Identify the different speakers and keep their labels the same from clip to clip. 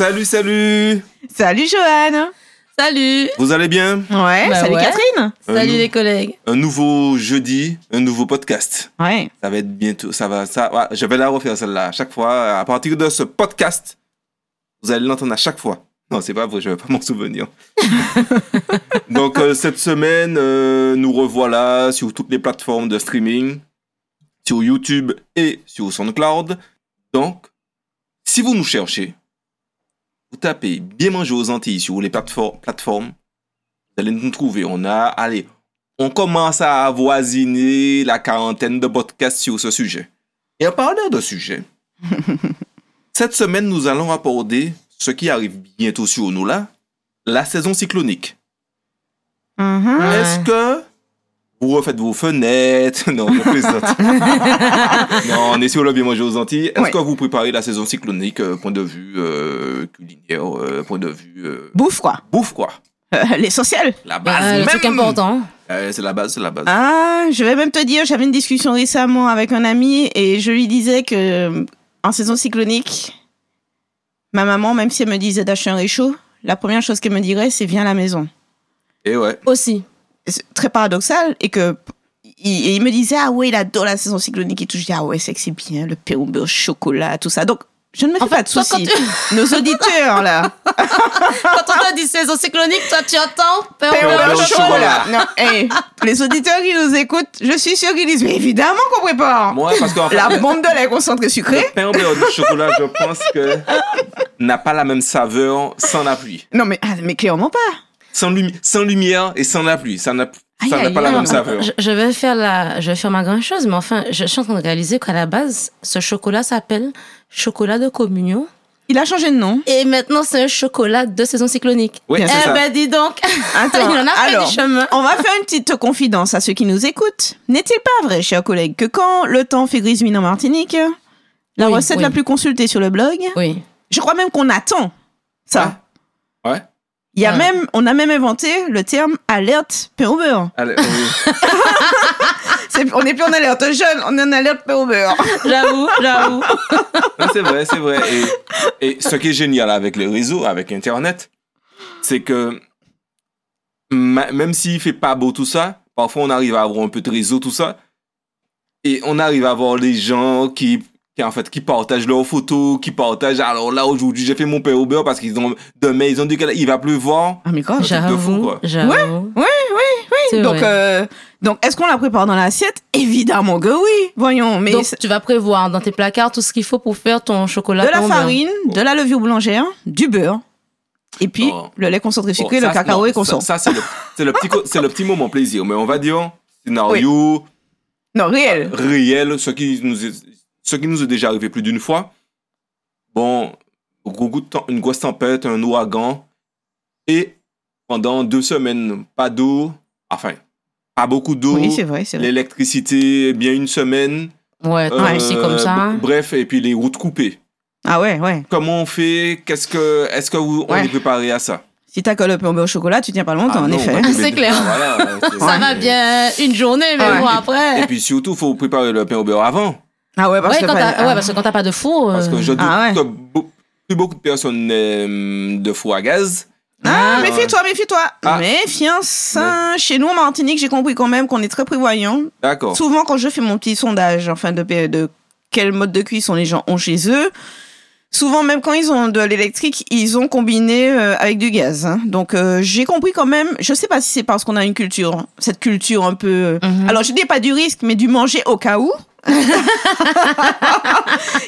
Speaker 1: Salut, salut
Speaker 2: Salut Joanne
Speaker 3: Salut
Speaker 1: Vous allez bien?
Speaker 2: Ouais,
Speaker 3: Bah
Speaker 2: salut
Speaker 3: ouais.
Speaker 2: Catherine
Speaker 3: Salut
Speaker 1: nous-
Speaker 3: les collègues.
Speaker 1: Un nouveau jeudi, un nouveau podcast.
Speaker 2: Ouais.
Speaker 1: Ça va être bientôt, ça va, ça, ouais, je vais la refaire celle-là à chaque fois. À partir de ce podcast, vous allez l'entendre à chaque fois. Non, c'est pas vrai, je vais pas m'en souvenir. Donc, euh, cette semaine, euh, nous revoilà sur toutes les plateformes de streaming, sur YouTube et sur SoundCloud. Donc, si vous nous cherchez, vous tapez Bien manger aux Antilles sur les plateformes, vous allez nous trouver. On a, allez, on commence à avoisiner la quarantaine de podcasts sur ce sujet. Et en parlant de sujet, cette semaine, nous allons aborder ce qui arrive bientôt sur nous là, la saison cyclonique.
Speaker 2: Mhm.
Speaker 3: Ouais.
Speaker 1: Est-ce que vous refaites vos fenêtres Non, je plaisante. non, on est sur le bien manger aux Antilles. Est-ce
Speaker 2: Ouais.
Speaker 1: que vous préparez la saison cyclonique, euh, point de vue euh, culinaire, euh, point de vue euh,
Speaker 2: Bouffe quoi
Speaker 1: bouffe, quoi
Speaker 2: Euh, L'essentiel
Speaker 1: La base
Speaker 3: truc important.
Speaker 1: Euh, c'est la base, c'est la base.
Speaker 2: Ah, je vais même te dire, j'avais une discussion récemment avec un ami et je lui disais que en saison cyclonique, ma maman, même si elle me disait d'acheter un réchaud, la première chose qu'elle me dirait, c'est viens à la maison.
Speaker 1: Et ouais.
Speaker 3: Aussi.
Speaker 2: Très paradoxal et que il, et il me disait ah ouais il adore la saison cyclonique et tout. Je dis ah ouais c'est que c'est bien le pain au beurre chocolat tout ça. Donc je ne me fais
Speaker 3: En
Speaker 2: pas
Speaker 3: fait,
Speaker 2: de soucis. nos auditeurs là.
Speaker 3: Quand on t'a dit saison cyclonique, toi tu entends pain au chocolat.
Speaker 2: chocolat. Non hey, les auditeurs qui nous écoutent je suis sûre qu'ils disent mais évidemment qu'on prépare.
Speaker 1: Moi, parce qu'en fait,
Speaker 2: la bombe de lait concentré sucré.
Speaker 1: le pain au beurre du chocolat, je pense que n'a pas la même saveur sans la pluie.
Speaker 2: non mais ah, mais clairement pas
Speaker 1: Sans, lumi- sans lumière et sans la pluie. Ça n'a ça pas la même saveur.
Speaker 3: Je, je vais faire la, je vais faire ma grande chose, mais enfin, je, suis en train de réaliser qu'à la base, ce chocolat s'appelle chocolat de communion.
Speaker 2: il a changé de nom
Speaker 3: Et maintenant, c'est un chocolat de saison cyclonique.
Speaker 1: Oui,
Speaker 3: eh
Speaker 1: ça.
Speaker 3: ben, dis donc.
Speaker 2: Attends,
Speaker 3: Il en a fait
Speaker 2: alors,
Speaker 3: du chemin.
Speaker 2: On va faire une petite confidence à ceux qui nous écoutent. N'est-il pas vrai, chers collègues, que quand le temps fait grise mine en Martinique, la
Speaker 3: Oui,
Speaker 2: recette
Speaker 3: oui.
Speaker 2: la plus consultée sur le blog,
Speaker 3: Oui.
Speaker 2: je crois même qu'on attend ça.
Speaker 1: Ouais.
Speaker 2: Il y a
Speaker 3: Ouais.
Speaker 2: même, on a même inventé le terme alerte pain au beurre.
Speaker 1: Allez, oui.
Speaker 2: C'est- on n'est plus en alerte jeune, on est en alerte pain au beurre.
Speaker 3: J'avoue, j'avoue.
Speaker 1: C'est vrai, c'est vrai. Et, et ce qui est génial avec les réseaux, avec Internet, c'est que ma- même s'il fait pas beau tout ça, parfois on arrive à avoir un peu de réseau, tout ça, et on arrive à voir les gens qui, qui en fait, qui partagent leurs photos, qui partagent. Alors là, aujourd'hui, j'ai fait mon au beurre parce qu'ils ont demain, ils ont dit qu'il va pleuvoir.
Speaker 2: Ah mais
Speaker 1: fou,
Speaker 3: J'avoue,
Speaker 1: quoi.
Speaker 3: j'avoue.
Speaker 2: Ouais, oui,
Speaker 3: C'est
Speaker 2: Donc, euh, donc est-ce qu'on la prépare dans l'assiette? Évidemment que oui. Voyons, mais
Speaker 3: Donc, tu vas prévoir dans tes placards tout ce qu'il faut pour faire ton chocolat.
Speaker 2: de la farine, de la levure boulangère, du beurre, et puis
Speaker 1: Oh.
Speaker 2: le lait concentré sucré,
Speaker 1: Bon,
Speaker 2: le cacao
Speaker 1: non,
Speaker 2: et consomme.
Speaker 1: Ça, ça, c'est le, c'est le petit, le petit moment plaisir. Mais on va dire, scénario
Speaker 2: Non, réel.
Speaker 1: réel, ce qui, nous est, ce qui nous est déjà arrivé plus d'une fois. Bon, une grosse tempête, un ouragan. Et pendant deux semaines, pas d'eau. Enfin, pas beaucoup d'eau.
Speaker 2: Oui, c'est vrai, c'est vrai.
Speaker 1: L'électricité, bien une semaine.
Speaker 3: Ouais,
Speaker 1: Euh,
Speaker 3: ouais, c'est comme ça.
Speaker 1: Bref, et puis les routes coupées.
Speaker 2: Ah ouais, ouais.
Speaker 1: Comment on fait? Qu'est-ce que, Est-ce que vous, on
Speaker 2: Ouais.
Speaker 1: est préparé à ça?
Speaker 2: Si t'as que le pain au beurre au chocolat, tu tiens pas longtemps,
Speaker 1: Ah
Speaker 2: en
Speaker 1: non,
Speaker 2: effet.
Speaker 3: C'est clair.
Speaker 1: Voilà,
Speaker 3: Ça va bien une journée, mais
Speaker 2: Ouais.
Speaker 3: bon,
Speaker 1: Et
Speaker 3: après.
Speaker 1: puis surtout, il faut préparer le pain au beurre avant.
Speaker 2: Ah ouais, parce
Speaker 3: Ouais,
Speaker 2: que...
Speaker 3: quand t'as ouais, parce que quand t'as pas de four.
Speaker 1: Parce que
Speaker 3: euh,
Speaker 1: je doute
Speaker 2: Ah ouais.
Speaker 1: que plus beaucoup de personnes n'aiment de four à gaz.
Speaker 2: Ah,
Speaker 1: Ah.
Speaker 2: méfie-toi, méfie-toi.
Speaker 1: Ah.
Speaker 2: Méfiance. hein. Chez nous, en Martinique, j'ai compris quand même qu'on est très prévoyant.
Speaker 1: D'accord.
Speaker 2: Souvent, quand je fais mon petit sondage, enfin, de, de quel mode de cuisson les gens ont chez eux, souvent, même quand ils ont de l'électrique, ils ont combiné euh, avec du gaz. hein. Donc, euh, j'ai compris quand même, je sais pas si c'est parce qu'on a une culture, cette culture un peu...
Speaker 3: Mhm.
Speaker 2: Alors, je dis pas du risque, mais du manger au cas où.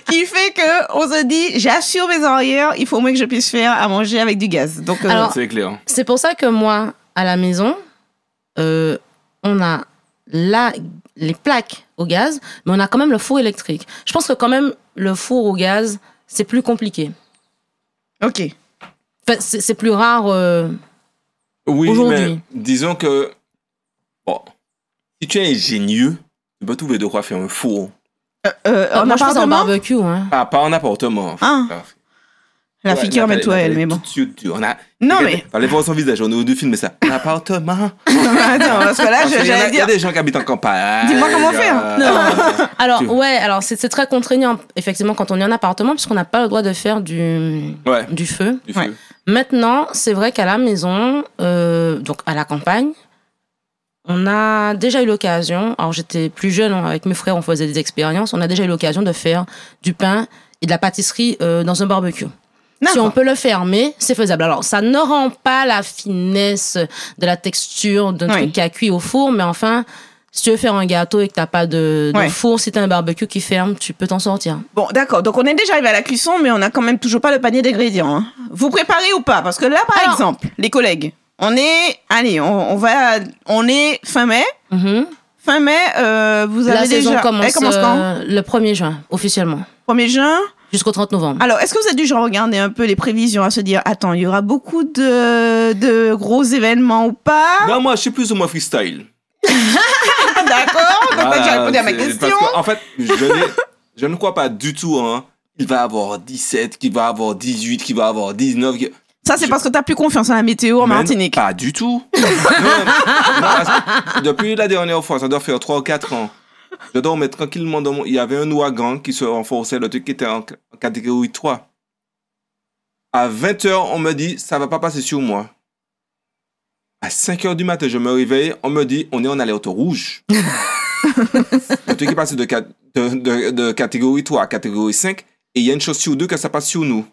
Speaker 2: qui fait que on se dit, j'assure mes arrières, il faut au moins que je puisse faire à manger avec du gaz. Donc, euh,
Speaker 3: Alors,
Speaker 1: C'est clair.
Speaker 3: C'est pour ça que moi, à la maison, euh, on a la, les plaques au gaz, mais on a quand même le four électrique. Je pense que quand même, le four au gaz, c'est plus compliqué.
Speaker 2: ok.
Speaker 3: Enfin, c'est c'est plus rare. euh,
Speaker 1: Oui,
Speaker 3: Aujourd'hui.
Speaker 1: mais disons que bon, si tu es ingénieux, tu peux trouver de quoi faire un four.
Speaker 2: Euh,
Speaker 3: Ah,
Speaker 2: en
Speaker 3: moi, je fais ça en
Speaker 2: appartement
Speaker 3: barbecue. Hein.
Speaker 1: Ah, pas en appartement.
Speaker 2: Ah. La
Speaker 1: Ouais,
Speaker 2: fille qui
Speaker 1: fallait-
Speaker 2: toi, elle, mais bon.
Speaker 1: on a.
Speaker 2: Non, mais.
Speaker 1: Fallait voir son visage, on aurait dû filmer ça. Un appartement.
Speaker 2: Attends, parce que là, j'allais
Speaker 1: il y a
Speaker 2: dire.
Speaker 1: des gens qui habitent en campagne.
Speaker 2: Dis-moi comment faire.
Speaker 1: Euh,
Speaker 3: Alors, ouais, alors c'est c'est très contraignant, effectivement, quand on est en appartement, puisqu'on n'a pas le droit de faire du,
Speaker 1: Ouais,
Speaker 3: du feu.
Speaker 1: du
Speaker 2: Ouais.
Speaker 1: feu.
Speaker 3: Maintenant, c'est vrai qu'à la maison, euh, donc à la campagne, on a déjà eu l'occasion, alors j'étais plus jeune, hein, avec mes frères, on faisait des expériences, on a déjà eu l'occasion de faire du pain et de la pâtisserie euh, dans un barbecue. Si on peut le fermer, c'est faisable. Alors, ça ne rend pas la finesse de la texture d'un
Speaker 2: Oui.
Speaker 3: truc qui a cuit au four, mais enfin, si tu veux faire un gâteau et que t'as pas de, de
Speaker 2: Ouais.
Speaker 3: four, si t'as un barbecue qui ferme, tu peux t'en sortir.
Speaker 2: Bon, d'accord. Donc, on est déjà arrivé à la cuisson, mais on a quand même toujours pas le panier d'ingrédients. hein. Vous préparez ou pas? Parce que là, par
Speaker 3: Alors-
Speaker 2: exemple, les collègues, on est. Allez, on, on va. On est fin mai.
Speaker 3: Mhm.
Speaker 2: Fin mai, euh, vous avez
Speaker 3: La saison
Speaker 2: déjà.
Speaker 3: commence,
Speaker 2: Elle commence quand
Speaker 3: euh, le 1er juin, officiellement,
Speaker 2: 1er juin.
Speaker 3: jusqu'au 30 novembre.
Speaker 2: Alors, est-ce que vous êtes du genre regarder un peu les prévisions à se dire, attends, il y aura beaucoup de, de gros événements ou pas?
Speaker 1: Non, moi, je suis plus ou moins freestyle.
Speaker 2: D'accord. Donc,
Speaker 1: Voilà,
Speaker 2: j'ai répondu à ma question.
Speaker 1: Parce qu'en fait, je, ne crois pas du tout, hein. Il va avoir 17, qu'il va avoir 18, qu'il va avoir 19. qu'il-
Speaker 2: Ça, c'est parce que t'as plus confiance en la météo en Martinique.
Speaker 1: Pas du tout. non, non, depuis la dernière fois, ça doit faire 3 ou 4 ans. Je dormais tranquillement dans mon... Il y avait un ouragan qui se renforçait, le truc qui était en, catégorie 3. À 20h, on me dit, ça va pas passer sur moi. À 5h du matin, je me réveille, on me dit, on est en alerte rouge. le truc est passé de, cat- de, de- de catégorie 3 à catégorie 5, et il y a une chose sur deux que ça passe sur nous.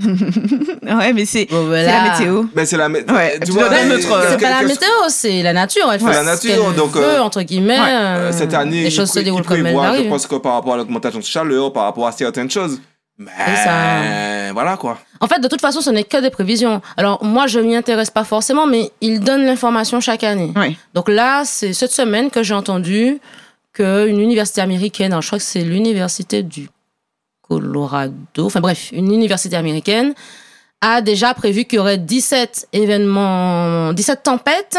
Speaker 2: Ouais, mais c'est
Speaker 3: Bon,
Speaker 2: c'est
Speaker 3: voilà.
Speaker 2: la météo.
Speaker 1: Ben, c'est la... mé-
Speaker 2: Ouais, tu
Speaker 1: euh, qu'est-ce
Speaker 3: C'est
Speaker 1: que-
Speaker 3: pas la météo, c'est la nature. Elle
Speaker 1: C'est
Speaker 3: fait
Speaker 1: la nature, donc,
Speaker 3: veut,
Speaker 1: euh,
Speaker 3: entre guillemets.
Speaker 2: ouais,
Speaker 3: euh,
Speaker 1: cette année,
Speaker 3: les choses se déroulent comme elles
Speaker 1: je pense que par rapport à l'augmentation de chaleur, par rapport à certaines choses. Mais
Speaker 3: ça.
Speaker 1: voilà quoi.
Speaker 3: En fait, de toute façon, ce n'est que des prévisions. Alors, moi, je m'y intéresse pas forcément, mais ils donnent l'information chaque année.
Speaker 2: Ouais.
Speaker 3: Donc là, c'est cette semaine que j'ai entendu qu'une université américaine, alors je crois que c'est l'université du Colorado, enfin bref, une université américaine, a déjà prévu qu'il y aurait 17 événements, 17 tempêtes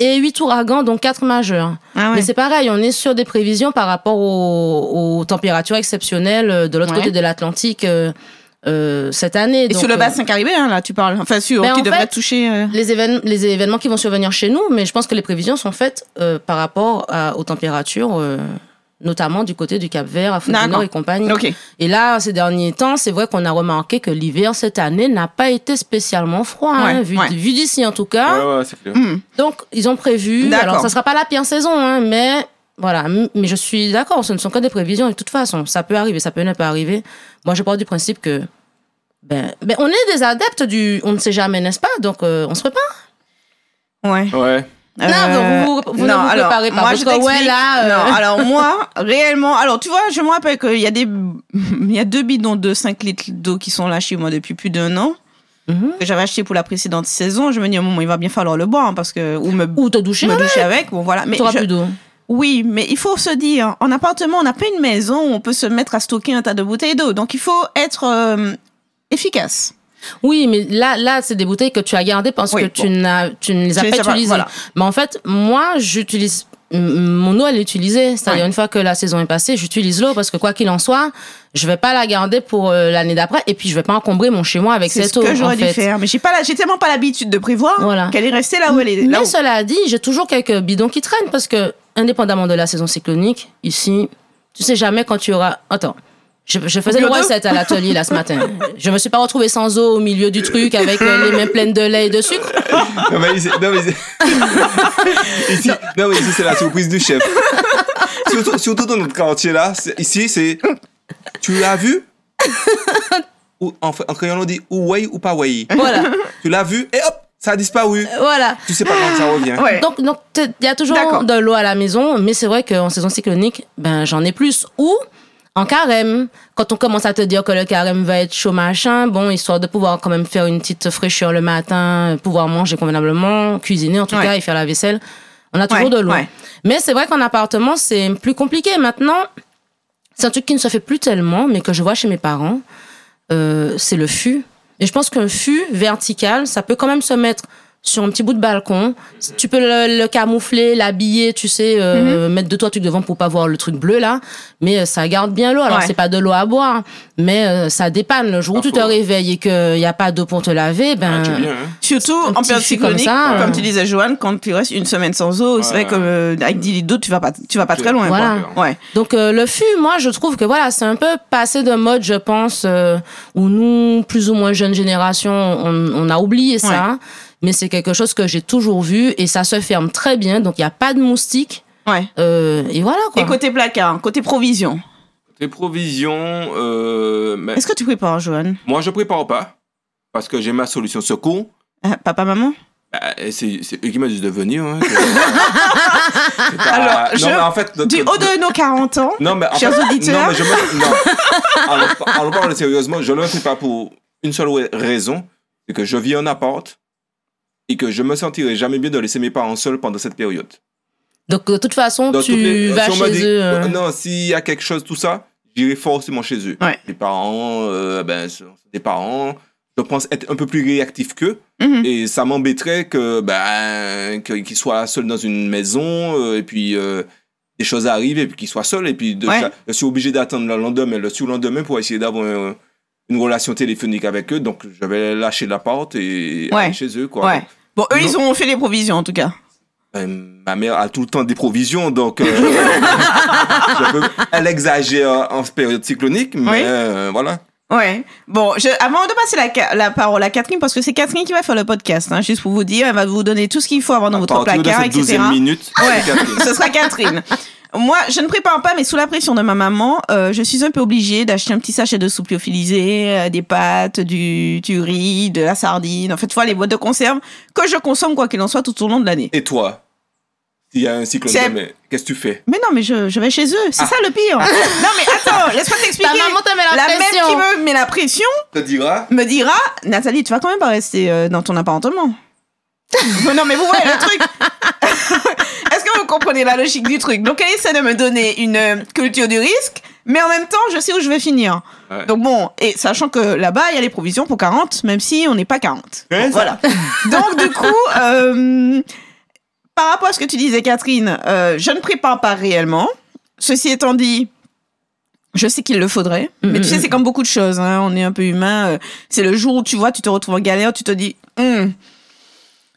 Speaker 3: et 8 ouragans, dont 4 majeurs.
Speaker 2: Ah ouais.
Speaker 3: Mais c'est pareil, on est sur des prévisions par rapport aux, aux températures exceptionnelles euh, de l'autre
Speaker 2: Ouais.
Speaker 3: côté de l'Atlantique euh, euh, cette année.
Speaker 2: Et
Speaker 3: Donc,
Speaker 2: sur le
Speaker 3: euh,
Speaker 2: bassin caribéen, là, tu parles. Enfin, sur
Speaker 3: Ben,
Speaker 2: qui
Speaker 3: en
Speaker 2: devrait
Speaker 3: fait,
Speaker 2: toucher. euh,
Speaker 3: les, évén- les événements qui vont survenir chez nous, mais je pense que les prévisions sont faites euh, par rapport à- aux températures, euh, notamment du côté du Cap Vert, Afrique du. Nord et compagnie. Et là, ces derniers temps, c'est vrai qu'on a remarqué que l'hiver cette année n'a pas été spécialement froid, hein, vu,
Speaker 2: ouais.
Speaker 3: vu d'ici en tout cas.
Speaker 1: Ouais, clair.
Speaker 2: Hmm.
Speaker 3: Donc, ils ont prévu. Alors, ça sera pas la pire saison, hein, mais voilà. Mais je suis d'accord, ce ne sont que des prévisions. De toute façon, ça peut arriver, ça peut ne pas arriver. Moi, je pars du principe que. Ben, ben, on est des adeptes du on ne sait jamais, n'est-ce pas? Donc, euh, on se prépare.
Speaker 2: Ouais.
Speaker 1: Ouais.
Speaker 3: Non, donc vous- vous ne vous préparez pas,
Speaker 2: Moi,
Speaker 3: parce
Speaker 2: je
Speaker 3: que, ouais, là, euh,
Speaker 2: Non, alors moi, réellement, alors tu vois, je me rappelle qu'il y a des, il y a deux bidons de 5 litres d'eau qui sont là chez moi depuis plus d'un an
Speaker 3: Mhm.
Speaker 2: que j'avais acheté pour la précédente saison. Je me dis à un moment, il va bien falloir le boire hein, parce que ou me,
Speaker 3: Ou te doucher,
Speaker 2: me
Speaker 3: ouais,
Speaker 2: doucher avec. Bon voilà, mais
Speaker 3: t'auras plus d'eau.
Speaker 2: oui, mais il faut se dire, en appartement, on n'a pas une maison où on peut se mettre à stocker un tas de bouteilles d'eau, donc il faut être euh, efficace.
Speaker 3: Oui, mais là, là, c'est des bouteilles que tu as gardées parce
Speaker 2: Oui,
Speaker 3: que tu, n'as, tu ne les as pas utilisées.
Speaker 2: voilà.
Speaker 3: Mais en fait, moi, j'utilise mon eau, elle est utilisée. C'est-à-dire,
Speaker 2: Ouais.
Speaker 3: une fois que la saison est passée, j'utilise l'eau parce que quoi qu'il en soit, je vais pas la garder pour euh, l'année d'après et puis je vais pas encombrer mon chez moi avec
Speaker 2: C'est
Speaker 3: cette
Speaker 2: ce
Speaker 3: eau.
Speaker 2: que j'aurais dû
Speaker 3: fait.
Speaker 2: faire, mais j'ai pas, la- j'ai tellement pas l'habitude de prévoir
Speaker 3: Voilà.
Speaker 2: qu'elle est restée là où elle est. Là
Speaker 3: Mais
Speaker 2: où-
Speaker 3: cela dit, j'ai toujours quelques bidons qui traînent parce que, indépendamment de la saison cyclonique, ici, tu sais jamais quand tu auras. Attends. Je, je faisais le recette à l'atelier là ce matin. Je me suis pas retrouvée sans eau au milieu du truc avec euh, les mains pleines de lait et de sucre.
Speaker 1: Non, mais ici, non, mais ici, ici, non, mais ici, c'est la surprise du chef. Surtout, surtout dans notre quartier là, ici, c'est. Tu l'as vu? Ou, en, en crayon, on dit ou way ou pas way.
Speaker 3: Voilà,
Speaker 1: Tu l'as vu et hop, ça a disparu.
Speaker 3: voilà.
Speaker 1: Tu sais pas quand ça revient.
Speaker 2: Ouais.
Speaker 3: Donc, donc il y a toujours de l'eau à la maison, mais c'est vrai qu'en saison cyclonique, ben j'en ai plus. Ou en carême, quand on commence à te dire que le carême va être chaud machin, bon, histoire de pouvoir quand même faire une petite fraîcheur le matin, pouvoir manger convenablement, cuisiner en tout
Speaker 2: Ouais.
Speaker 3: cas et faire la vaisselle, on a toujours
Speaker 2: Ouais,
Speaker 3: de l'eau.
Speaker 2: ouais.
Speaker 3: Mais c'est vrai qu'en appartement, c'est plus compliqué. Maintenant, c'est un truc qui ne se fait plus tellement, mais que je vois chez mes parents, euh, c'est le fût. Et je pense qu'un fût vertical, ça peut quand même se mettre sur un petit bout de balcon. Tu peux le, le camoufler, l'habiller, tu sais, euh, mettre deux trois trucs devant pour pas voir le truc bleu là. Mais euh, ça garde bien l'eau. Alors
Speaker 2: Ouais.
Speaker 3: c'est pas de l'eau à boire, mais euh, ça dépanne. Le jour où tu te
Speaker 1: faux.
Speaker 3: réveilles et qu'il y a pas d'eau pour te laver, ben
Speaker 1: Ah, bien, hein.
Speaker 2: Surtout en période
Speaker 3: fût comme
Speaker 2: cyclonique,
Speaker 3: ça,
Speaker 2: comme
Speaker 3: euh.
Speaker 2: tu disais, Joanne, quand tu restes une semaine sans eau, c'est
Speaker 1: Ouais.
Speaker 2: vrai que euh, avec 10 litres d'eau, tu vas pas, tu vas pas très loin.
Speaker 3: Voilà.
Speaker 2: Quoi. Ouais.
Speaker 3: Donc euh, le fût, moi je trouve que voilà, c'est un peu passé de mode, je pense, euh, où nous, plus ou moins jeune génération, on, on a oublié ça. Mais c'est quelque chose que j'ai toujours vu et ça se ferme très bien, donc il n'y a pas de moustiques.
Speaker 2: Ouais.
Speaker 3: euh, et voilà quoi.
Speaker 2: Et côté placard, côté provision,
Speaker 1: Les provisions, euh, mais
Speaker 2: est-ce que tu prépares, Joanne
Speaker 1: moi je prépare pas parce que j'ai ma solution secours.
Speaker 2: Euh, Papa, maman?
Speaker 1: Bah, et c'est eux qui m'ont dit de venir. Hein, pas-
Speaker 2: Alors,
Speaker 1: non,
Speaker 2: je-
Speaker 1: mais en fait,
Speaker 2: Du haut de nos 40 ans,
Speaker 1: Non, mais en
Speaker 2: Chers
Speaker 1: fait,
Speaker 2: auditeurs.
Speaker 1: Non, mais je me. Non. Alors, sérieusement, je ne le fais pas pour une seule raison c'est que je vis en appart et que je me sentirai jamais bien de laisser mes parents seuls pendant cette période.
Speaker 3: Donc de toute façon, tu
Speaker 1: les-
Speaker 3: vas
Speaker 1: si
Speaker 3: chez
Speaker 1: dit-
Speaker 3: eux. euh,
Speaker 1: Non, s'il y a quelque chose, tout ça, j'irai forcément chez eux.
Speaker 2: Ouais.
Speaker 1: Les parents, euh, ben, des parents. Je pense être un peu plus réactif qu'eux.
Speaker 2: Mhm.
Speaker 1: Et ça m'embêterait que, ben, qu'ils soient seuls dans une maison euh, et puis euh, des choses arrivent et puis qu'ils soient seuls. Et puis de,
Speaker 2: Ouais.
Speaker 1: je suis obligé d'attendre le lendemain, le surlendemain pour essayer d'avoir un- une relation téléphonique avec eux. Donc je vais lâcher la porte et
Speaker 2: Ouais.
Speaker 1: aller chez eux. Quoi.
Speaker 2: Bon, eux,
Speaker 1: Non.
Speaker 2: ils ont fait les provisions en tout cas.
Speaker 1: Ben, ma mère a tout le temps des provisions, donc euh, peux- elle exagère en période cyclonique, mais
Speaker 2: Oui.
Speaker 1: euh, voilà.
Speaker 2: Ouais. Bon, je, avant de passer la, parole à Catherine, parce que c'est Catherine qui va faire le podcast, hein, juste pour vous dire, elle va vous donner tout ce qu'il faut avoir dans
Speaker 1: À
Speaker 2: votre
Speaker 1: partir de
Speaker 2: placard,
Speaker 1: cette
Speaker 2: etc.
Speaker 1: douzième minute,
Speaker 2: Ouais, ce sera Catherine. Moi, je ne prépare pas, mais sous la pression de ma maman, euh, je suis un peu obligée d'acheter un petit sachet de soupe lyophilisée, euh, des pâtes, du, du riz, de la sardine. En fait, tu vois, les boîtes de conserve que je consomme, quoi qu'il en soit, tout au long de l'année.
Speaker 1: Et toi, s'il y a un cyclone demain, qu'est-ce que tu fais?
Speaker 2: Mais non, mais je, je vais chez eux. C'est
Speaker 1: Ah.
Speaker 2: ça le pire. non, mais attends, laisse-moi t'expliquer.
Speaker 3: Ta maman te met la
Speaker 2: La
Speaker 3: pression.
Speaker 2: même qui me met la pression
Speaker 1: Te dira
Speaker 2: me dira Nathalie, tu vas quand même pas rester euh, dans ton appartement. non, mais vous voyez le truc. Comprenez la logique du truc Donc, elle essaie de me donner une euh, culture du risque, mais en même temps, je sais où je vais finir.
Speaker 1: Ouais.
Speaker 2: Donc, bon, et sachant que là-bas, il y a les provisions pour 40, même si on n'est pas 40.
Speaker 1: Ouais, ça.
Speaker 2: voilà. Donc, du coup, euh, par rapport à ce que tu disais, Catherine, euh, je ne prépare pas réellement. Ceci étant dit, je sais qu'il le faudrait. Mais tu sais, c'est comme beaucoup de choses. hein, On est un peu humain. euh, C'est le jour où tu vois, tu te retrouves en galère, tu te dis, Hum,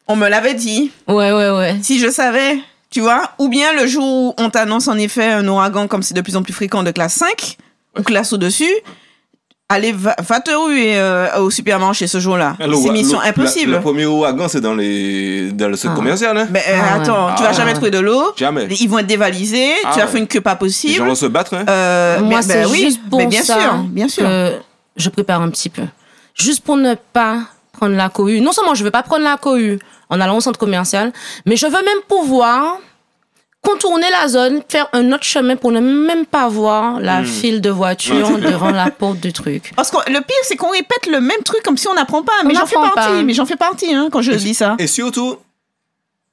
Speaker 2: on me l'avait dit.
Speaker 3: Ouais, ouais, ouais.
Speaker 2: Si je savais, tu vois. Ou bien le jour où on t'annonce en effet un ouragan, comme c'est de plus en plus fréquent, de classe 5, ou classe au-dessus. Allez, va, va te ruer euh, au supermarché ce jour-là.
Speaker 1: Le-
Speaker 2: C'est mission
Speaker 1: le-
Speaker 2: impossible.
Speaker 1: la- Le premier ouragan, c'est dans, les, dans le centre
Speaker 3: Ah.
Speaker 1: commercial. Hein?
Speaker 2: Mais euh,
Speaker 3: Ah ouais.
Speaker 2: attends, tu vas
Speaker 1: Ah
Speaker 2: jamais
Speaker 3: ouais.
Speaker 2: trouver de l'eau.
Speaker 1: Jamais.
Speaker 2: Ils vont être dévalisés.
Speaker 1: Ah
Speaker 2: tu vas
Speaker 1: ouais.
Speaker 2: faire une queue pas
Speaker 1: Les
Speaker 2: possible.
Speaker 1: gens vont se battre. Hein?
Speaker 2: Euh,
Speaker 3: Moi,
Speaker 2: mais-
Speaker 3: c'est
Speaker 2: ben oui,
Speaker 3: juste pour
Speaker 2: mais bien
Speaker 3: ça
Speaker 2: sûr, bien sûr.
Speaker 3: que je prépare un petit peu. Juste pour ne pas prendre la cohue. Non seulement je ne vais pas prendre la cohue en allant au centre commercial, mais je veux même pouvoir contourner la zone, faire un autre chemin pour ne même pas voir la
Speaker 1: Hmm.
Speaker 3: file de voitures devant la porte du truc.
Speaker 2: Parce que le pire, c'est qu'on répète le même truc comme si on n'apprend pas. Mais j'en fais partie.
Speaker 3: pas.
Speaker 2: Mais j'en fais partie hein, quand je dis ça.
Speaker 1: Et surtout,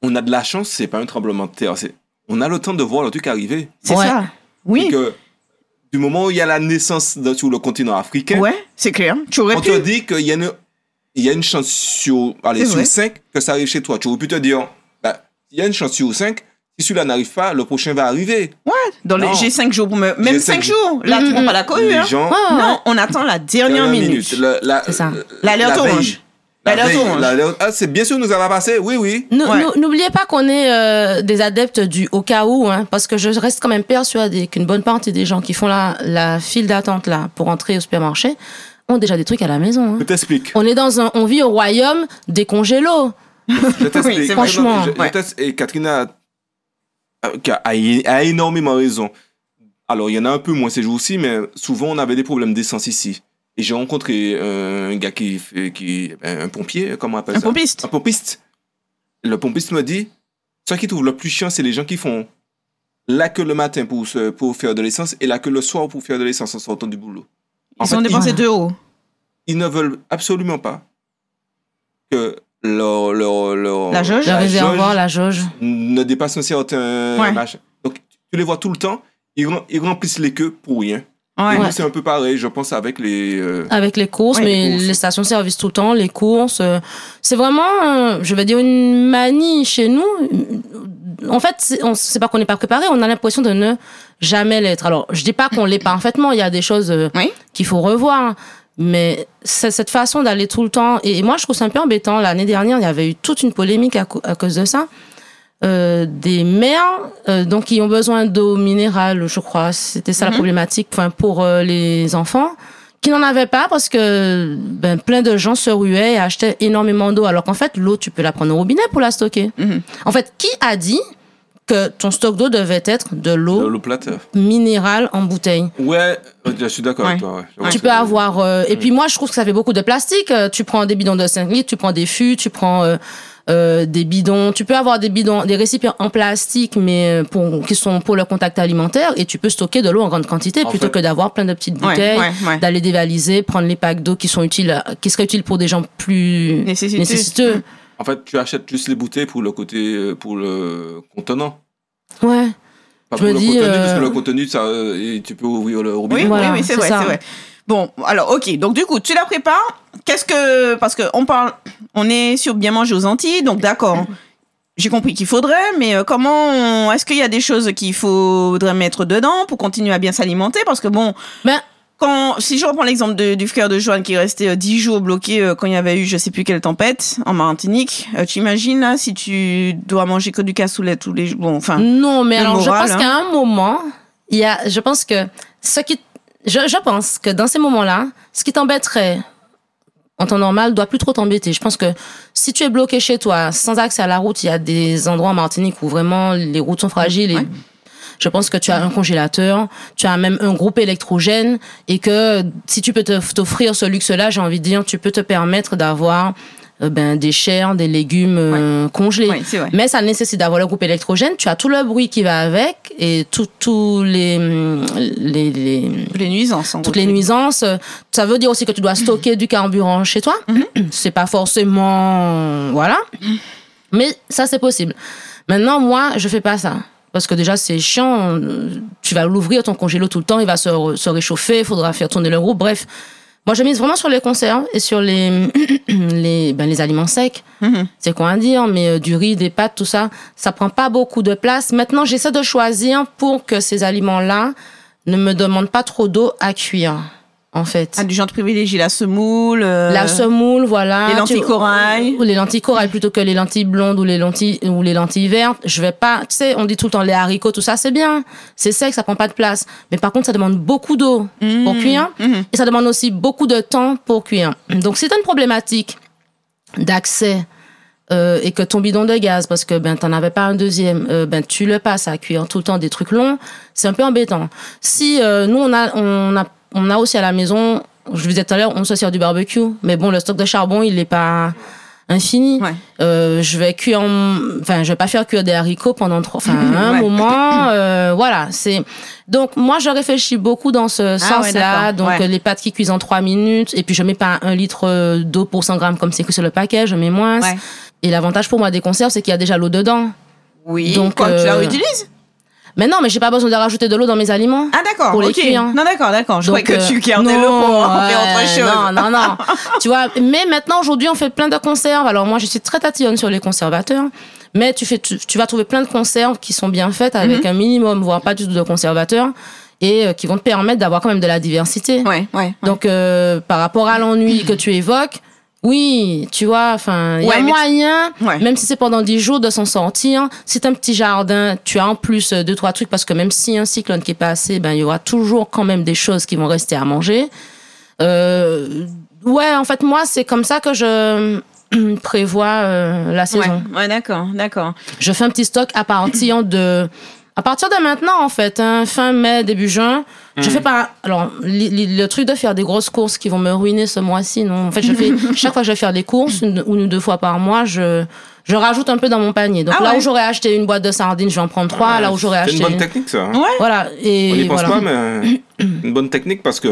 Speaker 1: on a de la chance, c'est pas un tremblement de terre. c'est- On a le temps de voir le truc arriver.
Speaker 2: C'est
Speaker 3: Ouais.
Speaker 2: ça. Oui.
Speaker 1: Et que du moment où il y a la naissance de- sur le continent africain,
Speaker 2: Ouais, c'est clair. Tu aurais
Speaker 1: on
Speaker 2: pu.
Speaker 1: te dit qu'il y a une, il y a une chance sur, allez, sur
Speaker 2: vrai.
Speaker 1: 5 que ça arrive chez toi. Tu aurais pu te dire, bah, il y a une chance sur 5, si celui-là n'arrive pas, le prochain va arriver.
Speaker 2: Dans les
Speaker 1: Non.
Speaker 2: j'ai 5 jours pour me. Même
Speaker 1: J'ai
Speaker 2: 5
Speaker 1: cinq
Speaker 2: jours. Là, tu
Speaker 3: Mm,
Speaker 2: prends
Speaker 3: mm.
Speaker 2: pas la cohue.
Speaker 1: Les
Speaker 2: Hein.
Speaker 1: gens,
Speaker 2: Non, on attend la dernière
Speaker 1: dernière
Speaker 2: minute.
Speaker 1: La-
Speaker 3: C'est ça.
Speaker 2: L'alerte
Speaker 1: la
Speaker 2: orange.
Speaker 1: Ah, c'est bien sûr, nous avons passé. Oui, oui.
Speaker 3: Nou-
Speaker 2: Ouais.
Speaker 3: nou- N'oubliez pas qu'on est euh, des adeptes du au cas où, hein, parce que je reste quand même persuadée qu'une bonne partie des gens qui font la, la file d'attente là pour entrer au supermarché ont déjà des trucs à la maison. hein.
Speaker 1: Je t'explique.
Speaker 3: On est dans un, on vit au royaume des congélos.
Speaker 1: Je t'explique.
Speaker 2: Oui, c'est
Speaker 3: vrai. Franchement,
Speaker 1: Je- je
Speaker 2: ouais.
Speaker 1: t'ex- Et Catherine a, a, a- a énormément raison. Alors, il y en a un peu moins ces jours-ci, mais souvent, on avait des problèmes d'essence ici. Et j'ai rencontré euh, un gars qui fait, qui, ben, un pompier, comment on appelle
Speaker 2: Un
Speaker 1: ça?
Speaker 2: pompiste.
Speaker 1: Un pompiste. Le pompiste me dit, ce qui trouve le plus chiant, c'est les gens qui font la queue le matin pour, se- pour faire de l'essence et la queue le soir pour faire de l'essence en sortant du boulot. En
Speaker 2: Ils
Speaker 1: fait,
Speaker 2: ont dépensé
Speaker 3: ils-
Speaker 2: 2 euros.
Speaker 1: ils ne veulent absolument pas que leur, leur, leur,
Speaker 2: La jauge
Speaker 3: Le
Speaker 2: La
Speaker 3: réservoir, la jauge.
Speaker 1: ne dépasse un certain
Speaker 2: Ouais.
Speaker 1: machin. Donc, tu les vois tout le temps, ils, rem- ils remplissent les queues pour rien.
Speaker 2: Ouais.
Speaker 1: C'est un peu pareil, je pense, avec les. euh,
Speaker 3: avec les courses,
Speaker 2: Ouais,
Speaker 3: mais
Speaker 1: les
Speaker 3: les, stations-service tout le temps, les courses. euh, c'est vraiment, euh, je vais dire, une manie chez nous. En fait, on c'est pas qu'on n'est pas préparé, on a l'impression de ne jamais l'être. Alors, je dis pas qu'on l'est parfaitement, il y a des choses euh,
Speaker 2: Oui.
Speaker 3: qu'il faut revoir. Mais c'est cette façon d'aller tout le temps. Et, moi, je trouve ça un peu embêtant. L'année dernière, il y avait eu toute une polémique à cause de ça. Euh, des mères euh, donc qui ont besoin d'eau minérale, je crois. C'était ça la
Speaker 2: Mhm.
Speaker 3: problématique enfin, pour euh, les enfants qui n'en avaient pas parce que ben, plein de gens se ruaient et achetaient énormément d'eau. Alors qu'en fait, l'eau, tu peux la prendre au robinet pour la stocker.
Speaker 2: Mhm.
Speaker 3: En fait, qui a dit que ton stock d'eau devait être de
Speaker 1: de
Speaker 3: l'eau
Speaker 1: plate.
Speaker 3: minérale en bouteille?
Speaker 1: Ouais, je suis d'accord avec toi. ouais.
Speaker 3: Tu peux avoir. euh, et puis moi, je trouve que ça fait beaucoup de plastique. Euh, Tu prends des bidons de 5 litres, tu prends des fûts, tu prends euh, euh, des bidons. Tu peux avoir des bidons, des récipients en plastique, mais euh, pour, qui sont pour le contact alimentaire, et tu peux stocker de l'eau en grande quantité
Speaker 1: En
Speaker 3: plutôt
Speaker 1: fait-
Speaker 3: que d'avoir plein de petites bouteilles.
Speaker 2: ouais, ouais.
Speaker 3: D'aller dévaliser, prendre les packs d'eau qui sont utiles, qui seraient utiles pour des gens plus
Speaker 2: Nécessiteux.
Speaker 3: nécessiteux.
Speaker 1: En fait, tu achètes juste les bouteilles pour le côté, euh, pour le contenant.
Speaker 3: Ouais.
Speaker 1: Pas
Speaker 3: Je
Speaker 1: pour
Speaker 3: me
Speaker 1: le
Speaker 3: dis,
Speaker 1: contenu,
Speaker 3: euh,
Speaker 1: parce que le contenu, ça, et tu peux ouvrir le robinet.
Speaker 2: Oui,
Speaker 3: Voilà,
Speaker 2: oui, oui,
Speaker 3: c'est
Speaker 2: vrai,
Speaker 3: ça.
Speaker 2: c'est vrai. Bon, alors, ok. Donc, du coup, tu la prépares. Qu'est-ce que. Parce qu'on parle. On est sur bien manger aux Antilles, donc d'accord. J'ai compris qu'il faudrait, mais euh, comment. on- Est-ce qu'il y a des choses qu'il faudrait mettre dedans pour continuer à bien s'alimenter? Parce que bon.
Speaker 3: Ben-
Speaker 2: Quand, si je reprends l'exemple de- du frère de Joanne qui est resté euh, 10 jours bloqué euh, quand il y avait eu je sais plus quelle tempête en Martinique, euh, tu imagines là si tu dois manger que du cassoulet tous les jours Bon, enfin.
Speaker 3: Non, mais
Speaker 2: le
Speaker 3: alors
Speaker 2: moral,
Speaker 3: je pense
Speaker 2: hein.
Speaker 3: qu'à un moment, il y a, je pense que ce qui, je, je pense que dans ces moments-là, ce qui t'embêterait en temps normal doit plus trop t'embêter. Je pense que si tu es bloqué chez toi, sans accès à la route, il y a des endroits en Martinique où vraiment les routes sont fragiles et
Speaker 2: Ouais.
Speaker 3: je pense que tu as un congélateur, tu as même un groupe électrogène et que si tu peux t'offrir ce luxe-là, j'ai envie de dire, tu peux te permettre d'avoir euh, ben, des chairs, des légumes euh, congelés. Mais ça nécessite d'avoir le groupe électrogène. Tu as tout le bruit qui va avec et tout- tous les, les, les-
Speaker 2: Toutes les nuisances. en
Speaker 3: toutes les nuisances. Ça veut dire aussi que tu dois stocker du carburant chez toi. C'est pas forcément, voilà. Mais ça, c'est possible. Maintenant, moi, je fais pas ça. Parce que déjà, c'est chiant. Tu vas l'ouvrir, ton congélo tout le temps, il va se, se réchauffer, il faudra faire tourner le groupe. Bref, moi, je mise vraiment sur les conserves et sur les, les, ben, les aliments secs
Speaker 2: Mhm.
Speaker 3: c'est quoi à dire, mais euh, du riz, des pâtes, tout ça, ça prend pas beaucoup de place. Maintenant, j'essaie de choisir pour que ces aliments-là ne me demandent pas trop d'eau à cuire, en fait.
Speaker 2: Ah, du genre de privilégier la semoule. euh,
Speaker 3: La semoule, voilà.
Speaker 2: les lentilles corail.
Speaker 3: Ou les lentilles corail plutôt que les lentilles blondes ou les lentilles, ou les lentilles vertes. Je vais pas, tu sais, on dit tout le temps les haricots, tout ça, c'est bien. C'est sec, ça prend pas de place. Mais par contre, ça demande beaucoup d'eau pour
Speaker 2: Mmh.
Speaker 3: cuire.
Speaker 2: Mhm.
Speaker 3: Et ça demande aussi beaucoup de temps pour cuire. Donc, as une problématique d'accès euh, et que ton bidon de gaz, parce que ben, tu n'en avais pas un deuxième, euh, ben, tu le passes à cuire tout le temps des trucs longs, c'est un peu embêtant. Si euh, nous, on a, on, a, on a aussi à la maison, je vous disais tout à l'heure, on se sert du barbecue, mais bon, le stock de charbon, il n'est pas infini.
Speaker 2: Ouais.
Speaker 3: Euh, je vais cuire, en- enfin, je vais pas faire cuire des haricots pendant trop, enfin, un
Speaker 2: Ouais.
Speaker 3: moment, euh, voilà, c'est, donc, moi, je réfléchis beaucoup dans ce
Speaker 2: Ah ouais,
Speaker 3: sens-là. donc, euh, les pâtes qui cuisent en 3 minutes, et puis je mets pas un litre euh, d'eau pour 100 grammes comme c'est écrit sur le paquet, je mets moins.
Speaker 2: Ouais.
Speaker 3: Et l'avantage pour moi des conserves, c'est qu'il y a déjà l'eau dedans.
Speaker 2: Oui.
Speaker 3: Donc,
Speaker 2: Quoi, tu la
Speaker 3: euh,
Speaker 2: réutilises?
Speaker 3: Mais non, mais j'ai pas besoin de rajouter de l'eau dans mes aliments.
Speaker 2: Ah, d'accord.
Speaker 3: pour les
Speaker 2: ok.
Speaker 3: cuire.
Speaker 2: Non, d'accord, d'accord. Je croyais que
Speaker 3: euh,
Speaker 2: tu gardais
Speaker 3: non,
Speaker 2: l'eau pour en faire autre chose.
Speaker 3: Non, non, non. tu vois, mais maintenant, aujourd'hui, on fait plein de conserves. Alors, moi, je suis très tatillonne sur les conservateurs. Mais tu, fais, tu, tu vas trouver plein de conserves qui sont bien faites avec
Speaker 2: Mhm.
Speaker 3: un minimum, voire pas du tout de conservateurs, et euh, qui vont te permettre d'avoir quand même de la diversité.
Speaker 2: Ouais, ouais. ouais.
Speaker 3: Donc, euh, par rapport à l'ennui que tu évoques, oui, tu vois, enfin, il y a moyen,
Speaker 2: Ouais.
Speaker 3: même si c'est pendant 10 jours, de s'en sortir. T'as un petit jardin, tu as en plus euh, deux, trois trucs, parce que même si y a un cyclone qui est passé, ben, il y aura toujours quand même des choses qui vont rester à manger. Euh, ouais, en fait, moi, c'est comme ça que je prévois euh, la saison.
Speaker 2: Ouais, ouais, d'accord, d'accord.
Speaker 3: Je fais un petit stock à partir de à partir de maintenant en fait, hein, fin mai début juin. Je fais pas alors li- li- le truc de faire des grosses courses qui vont me ruiner ce mois-ci. Non, en fait, je fais chaque fois que je vais faire des courses une, une ou deux fois par mois, je je rajoute un peu dans mon panier. Donc
Speaker 2: Ah
Speaker 3: là
Speaker 2: ouais.
Speaker 3: où j'aurais acheté une boîte de sardines, je vais en prendre trois. là où j'aurais
Speaker 1: C'est
Speaker 3: acheté
Speaker 1: une bonne technique, ça. hein.
Speaker 2: Ouais.
Speaker 3: voilà
Speaker 1: On
Speaker 3: et
Speaker 1: n'y pense
Speaker 3: voilà.
Speaker 1: pas, mais une bonne technique parce que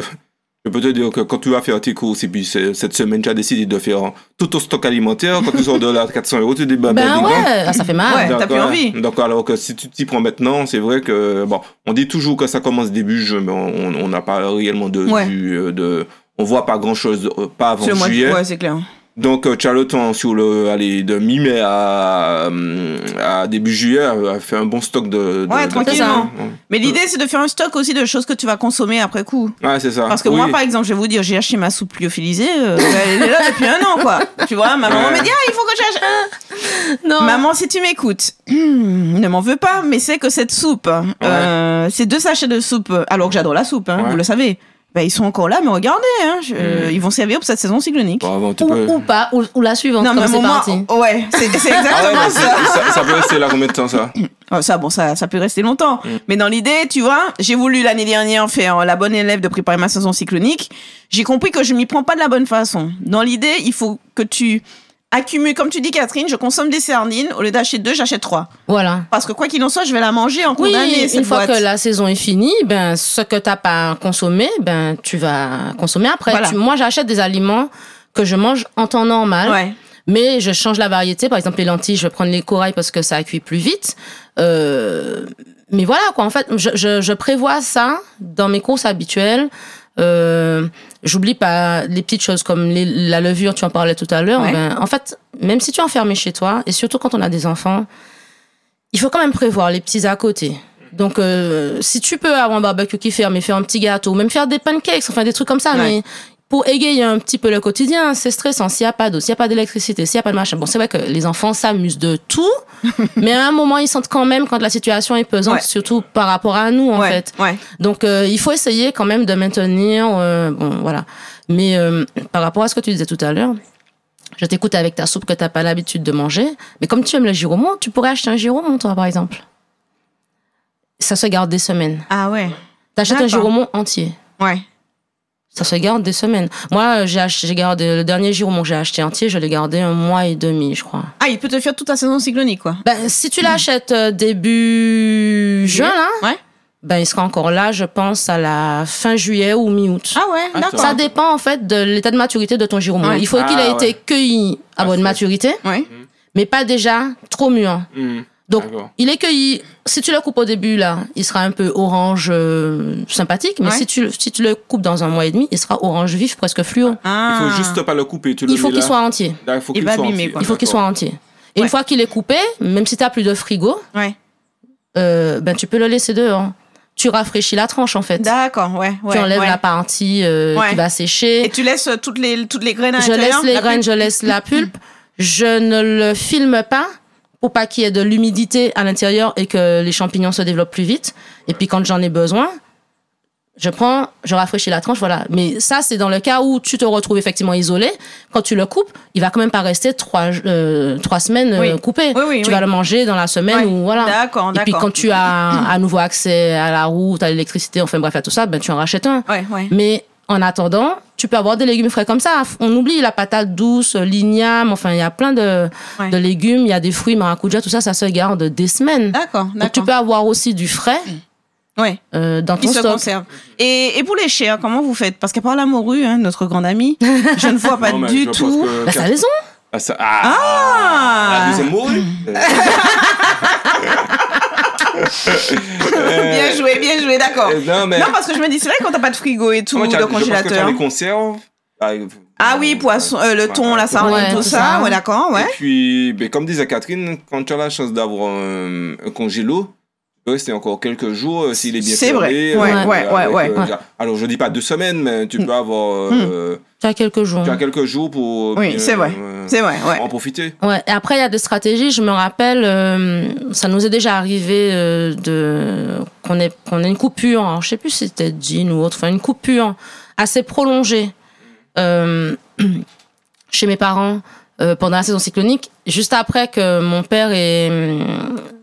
Speaker 1: Je peux te dire que quand tu vas faire tes courses et puis cette semaine tu as décidé de faire tout ton stock alimentaire, quand tu sors de là 400 euros, tu te dis bah,
Speaker 3: Ben
Speaker 1: donc.
Speaker 3: ouais, ah, ça fait mal.
Speaker 2: Ouais. T'as plus envie.
Speaker 1: Donc alors que si tu t'y prends maintenant, c'est vrai que bon, on dit toujours que ça commence début juin, mais on n'a pas réellement de,
Speaker 2: Ouais.
Speaker 1: vue, euh, de on voit pas grand chose, pas avant juillet.
Speaker 2: Ouais, c'est clair.
Speaker 1: Donc euh, tu as le temps sur le allez de mi-mai à, euh, à début juillet à faire un bon stock de, de
Speaker 2: Ouais, tranquillement.
Speaker 1: Ouais.
Speaker 2: Mais l'idée, c'est de faire un stock aussi de choses que tu vas consommer après coup.
Speaker 1: Ouais, c'est ça.
Speaker 2: Parce que
Speaker 1: Oui.
Speaker 2: moi, par exemple, je vais vous dire, j'ai acheté ma soupe lyophilisée. euh, elle est là depuis un an, quoi. Tu vois, ma maman
Speaker 1: Ouais.
Speaker 2: me dit, ah, il faut que j'achète.
Speaker 3: Non.
Speaker 2: Maman, si tu m'écoutes, ne m'en veux pas, mais c'est que cette soupe, euh, ces deux sachets de soupe, alors que j'adore la soupe, hein,
Speaker 1: Ouais.
Speaker 2: vous le savez, ben, ils sont encore là, mais regardez, hein, je- euh, ils vont servir pour cette saison cyclonique.
Speaker 1: Bon, avant, tu
Speaker 3: Ou,
Speaker 1: peux-
Speaker 3: ou pas, ou, ou la suivante,
Speaker 2: non,
Speaker 3: comme
Speaker 2: mais
Speaker 3: c'est
Speaker 2: moment,
Speaker 3: parti.
Speaker 2: ouais, c'est c'est
Speaker 1: Ah ouais,
Speaker 2: exactement
Speaker 1: mais
Speaker 2: ça.
Speaker 1: c'est- ça. Ça peut rester là combien de temps ça
Speaker 2: Oh, ça, bon, ça, ça peut rester longtemps.
Speaker 1: Mm.
Speaker 2: Mais dans l'idée, tu vois, j'ai voulu l'année dernière faire la bonne élève de préparer ma saison cyclonique. J'ai compris que je m'y prends pas de la bonne façon. Dans l'idée, il faut que tu accumules, comme tu dis, Catherine, je consomme des sardines. Au lieu d'acheter deux, j'achète trois.
Speaker 3: Voilà.
Speaker 2: Parce que quoi qu'il en soit, je vais la manger en cours
Speaker 3: Oui,
Speaker 2: d'année,
Speaker 3: une fois
Speaker 2: boîte.
Speaker 3: que la saison est finie, ben, ce que tu n'as pas consommé, ben, tu vas consommer après.
Speaker 2: Voilà.
Speaker 3: Tu- moi, j'achète des aliments que je mange en temps normal,
Speaker 2: Ouais.
Speaker 3: mais je change la variété. Par exemple, les lentilles, je vais prendre les corails parce que ça cuit plus vite. Euh, mais voilà, quoi. En fait, je, je, je prévois ça dans mes courses habituelles. Euh, J'oublie pas les petites choses comme les- la levure, tu en parlais tout à l'heure.
Speaker 2: Ouais.
Speaker 3: Ben, en fait, même si tu es enfermé chez toi, et surtout quand on a des enfants, il faut quand même prévoir les petits à côté. Donc, euh, si tu peux avoir un barbecue qui ferme et faire un petit gâteau, ou même faire des pancakes, enfin des trucs comme ça,
Speaker 2: Ouais.
Speaker 3: mais pour égayer un petit peu le quotidien, c'est stressant. S'il n'y a pas d'eau, s'il n'y a pas d'électricité, s'il n'y a pas de machin. Bon, c'est vrai que les enfants s'amusent de tout, mais à un moment, ils sentent quand même quand la situation est pesante,
Speaker 2: Ouais.
Speaker 3: surtout par rapport à nous, en
Speaker 2: ouais.
Speaker 3: fait.
Speaker 2: Ouais.
Speaker 3: Donc, euh, il faut essayer quand même de maintenir. euh, bon, voilà. Mais euh, par rapport à ce que tu disais tout à l'heure, je t'écoute avec ta soupe que tu n'as pas l'habitude de manger. Mais comme tu aimes le giromont, tu pourrais acheter un giromont, toi, par exemple. Ça se garde des semaines.
Speaker 2: Ah ouais.
Speaker 3: Tu achètes un giromont entier.
Speaker 2: Ouais.
Speaker 3: Ça se garde des semaines. Moi, j'ai acheté- j'ai gardé le dernier giromont que j'ai acheté entier, je l'ai gardé un mois et demi, je crois.
Speaker 2: Ah, il peut te faire toute ta saison cyclonique, quoi.
Speaker 3: Ben, si tu l'achètes euh, début juin, là,
Speaker 2: Ouais.
Speaker 3: ben, il sera encore là, je pense, à la fin juillet ou mi-août.
Speaker 2: Ah ouais, d'accord.
Speaker 3: Ça dépend en fait de l'état de maturité de ton giromont.
Speaker 2: Ouais.
Speaker 3: Il faut qu'il
Speaker 1: Ah,
Speaker 3: ait été cueilli à
Speaker 1: Ah,
Speaker 3: bonne maturité,
Speaker 2: Ouais.
Speaker 3: mais pas déjà trop mûr.
Speaker 1: Hmm,
Speaker 3: Donc,
Speaker 1: d'accord.
Speaker 3: il est cueilli. Si tu le coupes au début, là, il sera un peu orange euh, sympathique, mais
Speaker 2: Ouais.
Speaker 3: si, tu, si tu le coupes dans un mois et demi, il sera orange vif, presque fluo.
Speaker 2: Ah.
Speaker 1: Il faut juste pas le couper. Tu le
Speaker 3: Il faut qu'il soit entier.
Speaker 1: Là, il faut
Speaker 2: Il
Speaker 1: qu'il
Speaker 2: va
Speaker 1: soit
Speaker 2: abîmer,
Speaker 1: entier.
Speaker 2: quoi.
Speaker 3: Il faut qu'il soit entier. Et
Speaker 2: Ouais.
Speaker 3: une fois qu'il est coupé, même si tu n'as plus de frigo,
Speaker 2: Ouais.
Speaker 3: euh, ben, tu peux le laisser dehors. Tu rafraîchis la tranche, en fait.
Speaker 2: D'accord, ouais. ouais
Speaker 3: tu enlèves
Speaker 2: ouais.
Speaker 3: la partie euh,
Speaker 2: Ouais.
Speaker 3: qui va sécher.
Speaker 2: Et tu laisses toutes les, toutes les graines à
Speaker 3: je
Speaker 2: l'intérieur?
Speaker 3: laisse les
Speaker 2: la
Speaker 3: graines,
Speaker 2: pulpe
Speaker 3: je laisse la pulpe. Je ne le filme pas pour pas qu'il y ait de l'humidité à l'intérieur et que les champignons se développent plus vite. Et puis quand j'en ai besoin, je prends, je rafraîchis la tranche, voilà. Mais ça, c'est dans le cas où tu te retrouves effectivement isolé. Quand tu le coupes, il va quand même pas rester trois, euh, trois semaines euh,
Speaker 2: Oui.
Speaker 3: coupé.
Speaker 2: Oui, oui,
Speaker 3: tu vas le manger dans la semaine ou voilà.
Speaker 2: D'accord,
Speaker 3: Et puis quand tu as à nouveau accès à la route, à l'électricité, enfin bref, à tout ça, ben tu en rachètes un. Mais en attendant, tu peux avoir des légumes frais comme ça. On oublie la patate douce, l'igname, enfin, il y a plein de,
Speaker 2: Ouais.
Speaker 3: de légumes, il y a des fruits, maracuja, tout ça, ça se garde des semaines.
Speaker 2: D'accord,
Speaker 3: Donc tu
Speaker 2: d'accord.
Speaker 3: peux avoir aussi du frais
Speaker 2: Ouais,
Speaker 3: euh, dans
Speaker 2: qui
Speaker 3: ton
Speaker 2: se
Speaker 3: stock.
Speaker 2: conserve. Et, et pour les chairs, comment vous faites? Parce qu'à part la morue, hein, notre grande amie, je ne vois pas
Speaker 1: Non,
Speaker 2: du tout.
Speaker 1: que-
Speaker 3: Bah, ça a raison.
Speaker 1: Ah, ça- ah,
Speaker 2: Ah
Speaker 1: La deuxième morue
Speaker 2: Bien joué, bien joué, d'accord.
Speaker 1: euh, Non, mais.
Speaker 2: Non, parce que je me dis, c'est vrai quand t'as pas de frigo et tout,
Speaker 1: as-
Speaker 2: de
Speaker 1: je pense que tu as
Speaker 2: congélateur.
Speaker 1: les conserves. Ah,
Speaker 2: Ah oui, poisson, euh, le thon, la sardine,
Speaker 3: Ouais,
Speaker 2: tout
Speaker 3: tout
Speaker 2: ça.
Speaker 3: ça.
Speaker 2: Ouais, d'accord, ouais.
Speaker 1: Et puis, ben, comme disait Catherine, quand tu as la chance d'avoir un, un congélo, rester encore quelques jours euh, s'il est bien
Speaker 2: C'est vrai. Ouais,
Speaker 1: euh,
Speaker 2: ouais, ouais,
Speaker 1: avec,
Speaker 2: ouais.
Speaker 1: euh, Alors, je dis pas deux semaines, mais tu peux avoir.
Speaker 2: Mm.
Speaker 1: euh,
Speaker 3: Tu as quelques jours.
Speaker 1: Tu as quelques jours pour.
Speaker 2: Oui,
Speaker 1: bien,
Speaker 2: c'est vrai.
Speaker 1: euh,
Speaker 2: C'est vrai, ouais.
Speaker 1: En profiter.
Speaker 3: Ouais. Et après, il y a des stratégies. Je me rappelle, euh, ça nous est déjà arrivé euh, de qu'on ait qu'on ait une coupure. Alors, je sais plus si c'était jean ou autre. Enfin, une coupure assez prolongée euh, chez mes parents euh, pendant la saison cyclonique, juste après que mon père ait,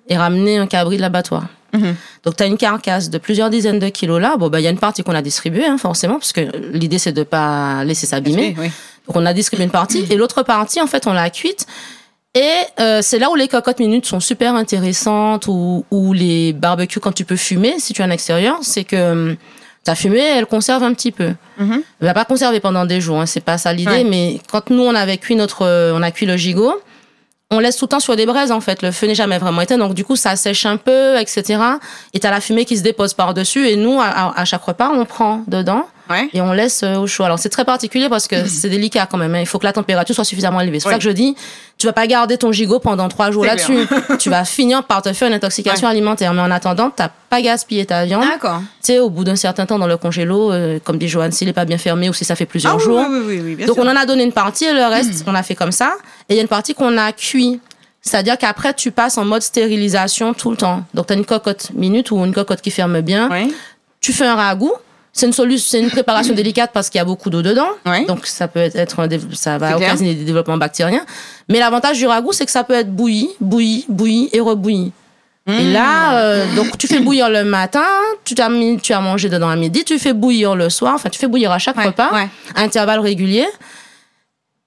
Speaker 3: ait ramené un cabri de l'abattoir.
Speaker 2: Mhm.
Speaker 3: Donc, tu as une carcasse de plusieurs dizaines de kilos là. Bon, bah, il y a une partie qu'on a distribuée, hein, forcément, parce que l'idée, c'est de pas laisser s'abîmer.
Speaker 2: Oui, oui.
Speaker 3: Donc on a distribué une partie et l'autre partie, en fait, on l'a cuite. Et euh, c'est là où les cocottes minutes sont super intéressantes ou, ou les barbecues quand tu peux fumer, si tu es en extérieur, c'est que hum, Ta fumée, elle conserve un petit peu.
Speaker 2: Mhm.
Speaker 3: Elle va pas conserver pendant des jours, hein, c'est pas ça l'idée.
Speaker 2: Ouais.
Speaker 3: Mais quand nous on avait cuit notre, euh, on a cuit le gigot, on laisse tout le temps sur des braises en fait. Le feu n'est jamais vraiment éteint, donc du coup ça sèche un peu, etc. Et t'as la fumée qui se dépose par dessus. Et nous, à, à- chaque repas, on prend dedans
Speaker 2: Ouais.
Speaker 3: et on laisse euh, au chaud. Alors c'est très particulier parce que c'est délicat quand même. hein. Il faut que la température soit suffisamment élevée. C'est pour
Speaker 2: Ouais.
Speaker 3: ça que je dis, tu vas pas garder ton gigot pendant trois jours là-dessus. tu vas finir par te faire une intoxication alimentaire. Mais en attendant, t'as pas gaspillé ta viande.
Speaker 2: D'accord.
Speaker 3: Tu sais, au bout d'un certain temps dans le congélo, euh, comme dit Joanne, s'il est pas bien fermé ou si ça fait plusieurs
Speaker 2: Ah oui,
Speaker 3: jours.
Speaker 2: oui, oui, oui, oui, bien
Speaker 3: Donc
Speaker 2: sûr.
Speaker 3: on en a donné une partie et le reste, on a fait comme ça. Et il y a une partie qu'on a cuit. C'est-à-dire qu'après, tu passes en mode stérilisation tout le temps. Donc, tu as une cocotte minute ou une cocotte qui ferme bien. Tu fais un ragoût. C'est une solution, c'est une préparation délicate parce qu'il y a beaucoup d'eau dedans.
Speaker 2: Ouais.
Speaker 3: Donc, ça peut être, un ça va occasionner des développements bactériens. Mais l'avantage du ragoût, c'est que ça peut être bouilli, bouilli, bouilli et rebouilli. Et là, euh, donc tu fais bouillir le matin, tu as, mis, tu as mangé dedans à midi, tu fais bouillir le soir, enfin tu fais bouillir à chaque
Speaker 2: Ouais,
Speaker 3: repas,
Speaker 2: ouais.
Speaker 3: à intervalles réguliers.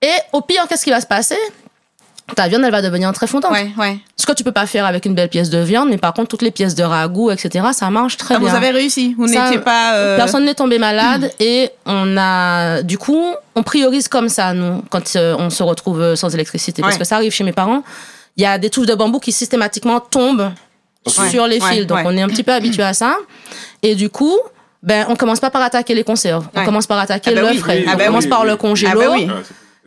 Speaker 3: Et au pire, qu'est-ce qui va se passer? Ta viande, elle va devenir très fondante.
Speaker 2: Ouais, ouais.
Speaker 3: Ce que tu peux pas faire avec une belle pièce de viande, mais par contre, toutes les pièces de ragoût, etc., ça marche très
Speaker 2: Ah,
Speaker 3: bien.
Speaker 2: vous avez réussi. Vous
Speaker 3: Ça,
Speaker 2: n'étiez pas. euh,
Speaker 3: Personne n'est tombé malade et on a, du coup, on priorise comme ça, nous, quand euh, on se retrouve euh, sans électricité. Parce que ça arrive chez mes parents. Il y a des touches de bambou qui systématiquement tombent
Speaker 2: Ouais.
Speaker 3: sur les
Speaker 2: Ouais,
Speaker 3: fils. Donc,
Speaker 2: ouais.
Speaker 3: on est un petit peu habitué à ça. Et du coup, ben, on commence pas par attaquer les conserves. On commence par attaquer
Speaker 2: Ah bah
Speaker 3: le
Speaker 2: oui.
Speaker 3: frais.
Speaker 1: Oui,
Speaker 3: on
Speaker 1: ah bah
Speaker 3: commence
Speaker 1: oui,
Speaker 3: par
Speaker 1: oui.
Speaker 3: le congélo.
Speaker 2: Ah bah oui.
Speaker 1: Ah,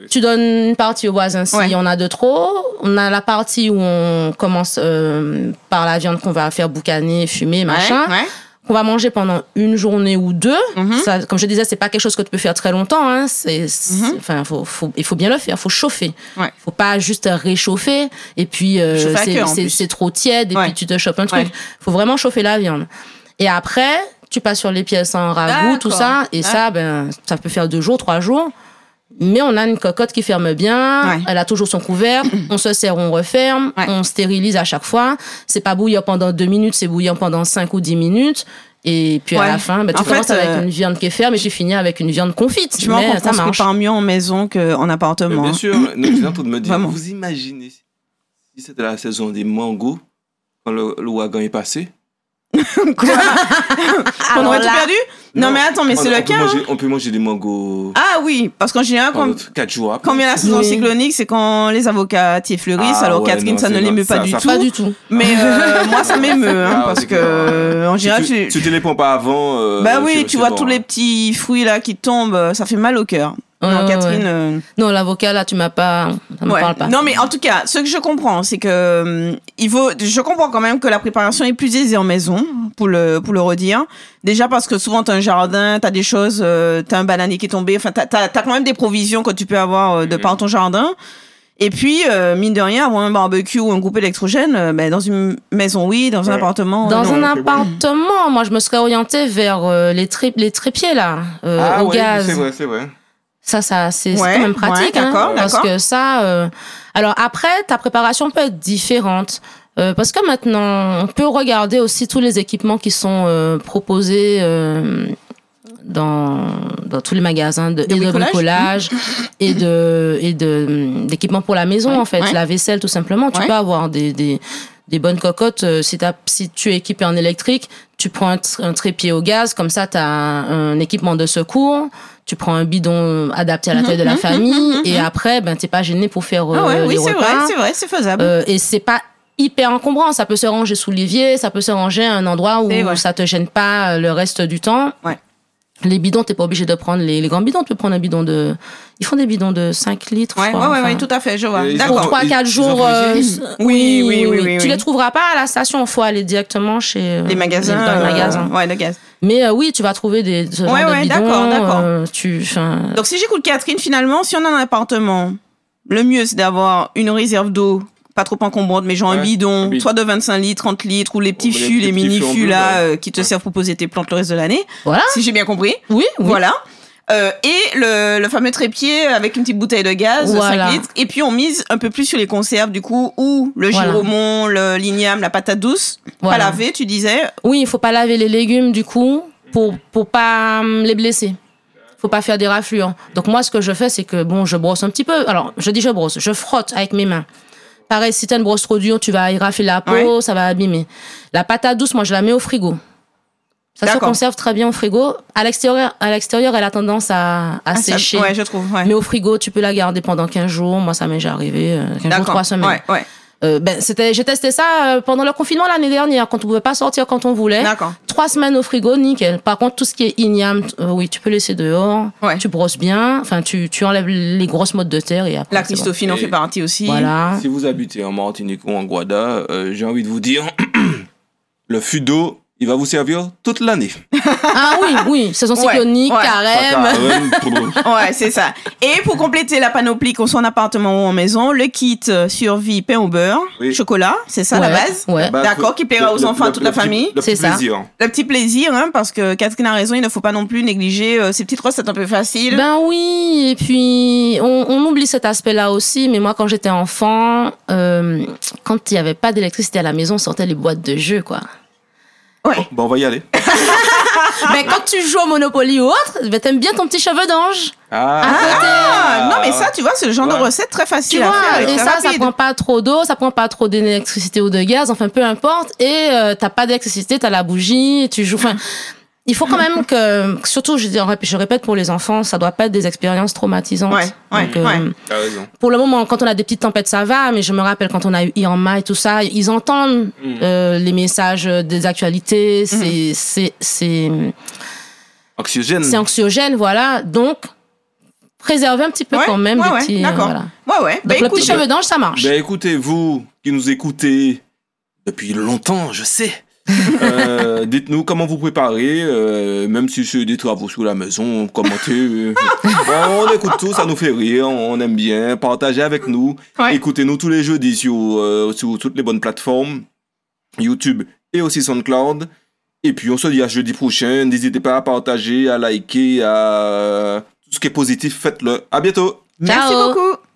Speaker 3: Tu donnes une partie au voisin si
Speaker 2: Ouais.
Speaker 3: on a de trop. On a la partie où on commence euh, par la viande qu'on va faire boucaner, fumer, machin
Speaker 2: Ouais, ouais.
Speaker 3: qu'on va manger pendant une journée ou deux.
Speaker 2: Mhm.
Speaker 3: Ça, comme je disais, c'est pas quelque chose que tu peux faire très longtemps. Hein. C'est,
Speaker 2: Mhm.
Speaker 3: enfin, faut, faut- il faut bien le faire. Faut chauffer.
Speaker 2: Ouais.
Speaker 3: Faut pas juste réchauffer et puis euh, c'est, trop tiède et puis tu te chopes un truc. Faut vraiment chauffer la viande. Et après, tu passes sur les pièces en ragoût, tout ça. Et ça, ben, ça peut faire deux jours, trois jours. Mais on a une cocotte qui ferme bien,
Speaker 2: Ouais.
Speaker 3: elle a toujours son couvercle, on se sert, on referme,
Speaker 2: Ouais.
Speaker 3: on stérilise à chaque fois. C'est pas bouillir pendant deux minutes, c'est bouillir pendant cinq ou dix minutes. Et puis à la fin, ben, tu
Speaker 2: En
Speaker 3: commences
Speaker 2: fait,
Speaker 3: avec
Speaker 2: euh,
Speaker 3: une viande qui est ferme et tu finis avec une viande confite.
Speaker 2: Je m'en
Speaker 3: mais
Speaker 2: comprends
Speaker 3: ça marche.
Speaker 2: parle mieux en maison qu'en
Speaker 1: Mais
Speaker 2: appartement.
Speaker 1: bien sûr, nous, train de me dire,
Speaker 2: Vraiment.
Speaker 1: vous imaginez si c'était la saison des mangos, quand le, le ouragan est passé?
Speaker 2: Quoi On aurait tout
Speaker 3: là-
Speaker 2: perdu Non, mais attends, mais c'est
Speaker 1: on
Speaker 2: le
Speaker 1: peut
Speaker 2: cas.
Speaker 1: manger-
Speaker 2: hein.
Speaker 1: On peut manger des mangos
Speaker 2: Ah oui, parce qu'en général, quand,
Speaker 1: pendant 4 jours après.
Speaker 2: quand vient la saison
Speaker 3: Oui.
Speaker 2: cyclonique, c'est quand les avocats fleurissent.
Speaker 1: Ah
Speaker 2: alors
Speaker 1: ouais,
Speaker 2: Catherine,
Speaker 1: non,
Speaker 2: ça ne l'émeut pas
Speaker 1: ça-
Speaker 2: du
Speaker 1: ça-
Speaker 2: tout.
Speaker 3: Pas du tout.
Speaker 2: Mais euh, moi, ça m'émeut, hein,
Speaker 1: Ah,
Speaker 2: parce que euh, en
Speaker 1: Si
Speaker 2: général,
Speaker 1: tu,
Speaker 2: tu...
Speaker 1: tu te les prends pas avant. euh,
Speaker 2: bah oui, tu vois
Speaker 1: bon,
Speaker 2: tous
Speaker 1: hein.
Speaker 2: les petits fruits là qui tombent, ça fait mal au cœur.
Speaker 3: Ouais,
Speaker 2: non,
Speaker 3: ouais,
Speaker 2: Catherine.
Speaker 3: ouais.
Speaker 2: euh,
Speaker 3: Non, l'avocat, là, tu m'as pas. Ça me parle pas.
Speaker 2: Non, mais en tout cas, ce que je comprends, c'est que hum, il vaut. Je comprends quand même que la préparation est plus aisée en maison, pour le pour le redire. Déjà parce que souvent t'as un jardin, t'as des choses, euh, t'as un bananier qui est tombé. Enfin, t'as t'as t'as quand même des provisions que tu peux avoir euh, de
Speaker 1: Mhm.
Speaker 2: par ton jardin. Et puis, euh, mine de rien, avoir un barbecue ou un groupe électrogène, euh, ben, dans une maison, oui, dans un
Speaker 1: Ouais.
Speaker 2: appartement. euh,
Speaker 3: Dans
Speaker 2: non.
Speaker 3: un
Speaker 1: bon.
Speaker 3: appartement, moi, je me serais orientée vers euh, les, tri- les trépieds, là, euh,
Speaker 1: Ah
Speaker 3: au
Speaker 1: ouais,
Speaker 3: gaz.
Speaker 1: c'est vrai, c'est vrai.
Speaker 3: Ça, ça c'est
Speaker 2: Ouais,
Speaker 3: quand même pratique.
Speaker 2: ouais,
Speaker 3: hein,
Speaker 2: d'accord,
Speaker 3: parce que ça. euh, Alors après, ta préparation peut être différente. euh, parce que maintenant, on peut regarder aussi tous les équipements qui sont euh, proposés dans, dans tous les magasins de,
Speaker 2: De
Speaker 3: et de
Speaker 2: bricolage
Speaker 3: et de et de d'équipements pour la maison
Speaker 2: Ouais,
Speaker 3: en fait, la vaisselle tout simplement. Tu peux avoir des, des des bonnes cocottes. euh, Si, si tu es équipé en électrique, tu prends un, tr- un trépied au gaz, comme ça, tu as un, un équipement de secours. Tu prends un bidon adapté à la taille de la
Speaker 2: mhm,
Speaker 3: famille.
Speaker 2: mhm,
Speaker 3: et
Speaker 2: mhm.
Speaker 3: après, ben, t'es pas gêné pour faire
Speaker 2: Ah ouais,
Speaker 3: euh,
Speaker 2: oui,
Speaker 3: les
Speaker 2: c'est vrai, c'est vrai, c'est faisable.
Speaker 3: Euh, et c'est pas hyper encombrant. Ça peut se ranger sous l'évier, ça peut se ranger à un endroit où
Speaker 2: vrai.
Speaker 3: ça te gêne pas euh, le reste du temps.
Speaker 2: Ouais.
Speaker 3: Les bidons, t'es pas obligé de prendre les, les grands bidons. Tu peux prendre un bidon de. Ils font des bidons de 5 litres.
Speaker 2: ouais, ouais,
Speaker 3: crois,
Speaker 2: ouais,
Speaker 3: enfin.
Speaker 2: ouais, tout à fait, je vois. D'accord.
Speaker 3: trois,
Speaker 1: ils-
Speaker 3: quatre
Speaker 1: ils ont
Speaker 3: jours. euh,
Speaker 1: frisé
Speaker 2: Oui, oui, oui, oui,
Speaker 3: Tu
Speaker 2: oui.
Speaker 3: les trouveras pas à la station. Faut aller directement chez euh,
Speaker 2: Les magasins.
Speaker 3: dans les
Speaker 2: euh,
Speaker 3: magasins.
Speaker 2: ouais, le gaz.
Speaker 3: Mais euh, oui, tu vas trouver des ce
Speaker 2: Ouais, ouais, d'accord, d'accord.
Speaker 3: euh, tu,
Speaker 2: Donc, si j'écoute Catherine, finalement, si on a un appartement, le mieux, c'est d'avoir une réserve d'eau, pas trop encombrante, mais genre un
Speaker 1: Ouais,
Speaker 2: bidon,
Speaker 1: un bidon.
Speaker 2: soit de 25 litres, 30 litres, ou les petits
Speaker 1: les
Speaker 2: fûts, les,
Speaker 1: petits
Speaker 2: mini
Speaker 1: fûts en
Speaker 2: fûts
Speaker 1: bleu,
Speaker 2: là, euh, qui te
Speaker 1: Ouais.
Speaker 2: servent pour poser tes plantes le reste de l'année,
Speaker 3: voilà.
Speaker 2: si j'ai bien compris.
Speaker 3: Oui, oui.
Speaker 2: Voilà. Euh, et le, le fameux trépied avec une petite bouteille de gaz de
Speaker 3: Voilà.
Speaker 2: 5 litres. Et puis on mise un peu plus sur les conserves du coup, ou le
Speaker 3: Voilà.
Speaker 2: giromon, le ligname, la patate douce.
Speaker 3: Voilà.
Speaker 2: Pas lavé, tu disais.
Speaker 3: Oui, il faut pas laver les légumes du coup pour pour pas hum, les blesser. Faut pas faire des raflures. Donc moi, ce que je fais, c'est que bon, je brosse un petit peu. Alors, je dis je brosse, je frotte avec mes mains. Pareil, si t'as une brosse trop dure, tu vas y rafler la peau,
Speaker 2: Ouais.
Speaker 3: ça va abîmer. La patate douce, moi, je la mets au frigo. Ça se conserve très bien au frigo. À l'extérieur, à l'extérieur, elle a tendance à, à
Speaker 2: Ah, ça-
Speaker 3: sécher.
Speaker 2: Ouais, je trouve. Ouais.
Speaker 3: Mais au frigo, tu peux la garder pendant 15 jours. Moi, ça m'est déjà arrivé. euh, 15 jours,
Speaker 2: D'accord.
Speaker 3: 3 semaines.
Speaker 2: Ouais, ouais.
Speaker 3: Euh, ben, c'était, j'ai testé ça euh, pendant le confinement l'année dernière, quand on pouvait pas sortir quand on voulait. Trois semaines au frigo, nickel. Par contre, tout ce qui est igname, euh, oui, tu peux laisser dehors.
Speaker 2: Ouais.
Speaker 3: Tu brosses bien. Enfin, tu, tu enlèves les grosses mottes de terre et après.
Speaker 2: La
Speaker 3: bon.
Speaker 2: Christophine en fait partie aussi.
Speaker 3: Voilà.
Speaker 1: Si vous habitez en Martinique ou en Guada, euh, j'ai envie de vous dire, le fût d'eau, il va vous servir toute l'année.
Speaker 3: Ah oui, oui. Saison cyclonique,
Speaker 2: ouais.
Speaker 3: carême.
Speaker 2: Ouais, c'est ça. Et pour compléter la panoplie, qu'on soit en appartement ou en maison, le kit euh, survie pain au beurre,
Speaker 1: Oui.
Speaker 2: chocolat, c'est ça la base.
Speaker 3: Ouais.
Speaker 1: Bah,
Speaker 2: D'accord, qui plaira aux
Speaker 1: le-
Speaker 2: enfants, à toute
Speaker 1: le
Speaker 2: la
Speaker 1: petit-
Speaker 2: famille.
Speaker 1: Le
Speaker 3: C'est
Speaker 1: petit
Speaker 3: ça.
Speaker 1: plaisir.
Speaker 2: Le petit plaisir, hein, parce que Catherine a raison, il ne faut pas non plus négliger euh, ces petites recettes un peu faciles.
Speaker 3: Ben oui, et puis on, on oublie cet aspect-là aussi, mais moi quand j'étais enfant, euh, quand il n'y avait pas d'électricité à la maison, on sortait les boîtes de jeux, quoi.
Speaker 2: Ouais.
Speaker 1: Bon, on va y aller.
Speaker 3: Ben quand tu joues au Monopoly ou autre, ben t'aimes bien ton petit cheveu d'ange.
Speaker 1: Ah,
Speaker 2: Ah, non, mais ça, tu vois, c'est le genre
Speaker 1: Ouais.
Speaker 2: de recette très
Speaker 3: Tu
Speaker 2: facile à
Speaker 3: vois,
Speaker 2: faire.
Speaker 3: et ça, ça prend pas trop d'eau, ça prend pas trop d'électricité ou de gaz, enfin peu importe. Et euh, t'as pas d'électricité, t'as la bougie, tu joues. Enfin, il faut quand même que, surtout, je, dis, je répète pour les enfants, ça doit pas être des expériences traumatisantes.
Speaker 2: Ouais, ouais,
Speaker 3: Donc, euh,
Speaker 2: ouais.
Speaker 1: t'as raison.
Speaker 3: pour le moment, quand on a des petites tempêtes, ça va, mais je me rappelle quand on a eu Irma et tout ça, ils entendent
Speaker 1: Mm.
Speaker 3: euh, les messages des actualités, c'est, c'est, c'est,
Speaker 1: Oxygène.
Speaker 3: c'est anxiogène, voilà. Donc, préserver un petit peu
Speaker 2: Ouais,
Speaker 3: quand même
Speaker 2: ouais,
Speaker 3: des
Speaker 2: ouais,
Speaker 3: petits. euh,
Speaker 2: d'accord.
Speaker 3: voilà.
Speaker 2: Ouais, ouais. Bah,
Speaker 3: Donc, le
Speaker 2: écoute,
Speaker 3: petit cheveu d'ange, ça marche.
Speaker 1: Ben écoutez, vous qui nous écoutez depuis longtemps, je sais. euh, Dites-nous comment vous préparez, euh, même si c'est des travaux sous la maison, commentez. euh. Bon, on écoute tout, ça nous fait rire, on aime bien. Partagez avec nous.
Speaker 2: Ouais.
Speaker 1: Écoutez-nous tous les jeudis sur, euh, sur toutes les bonnes plateformes, YouTube et aussi SoundCloud. Et puis on se dit à jeudi prochain. N'hésitez pas à partager, à liker, à tout ce qui est positif, faites-le. À bientôt.
Speaker 2: Merci
Speaker 3: Ciao.
Speaker 2: beaucoup.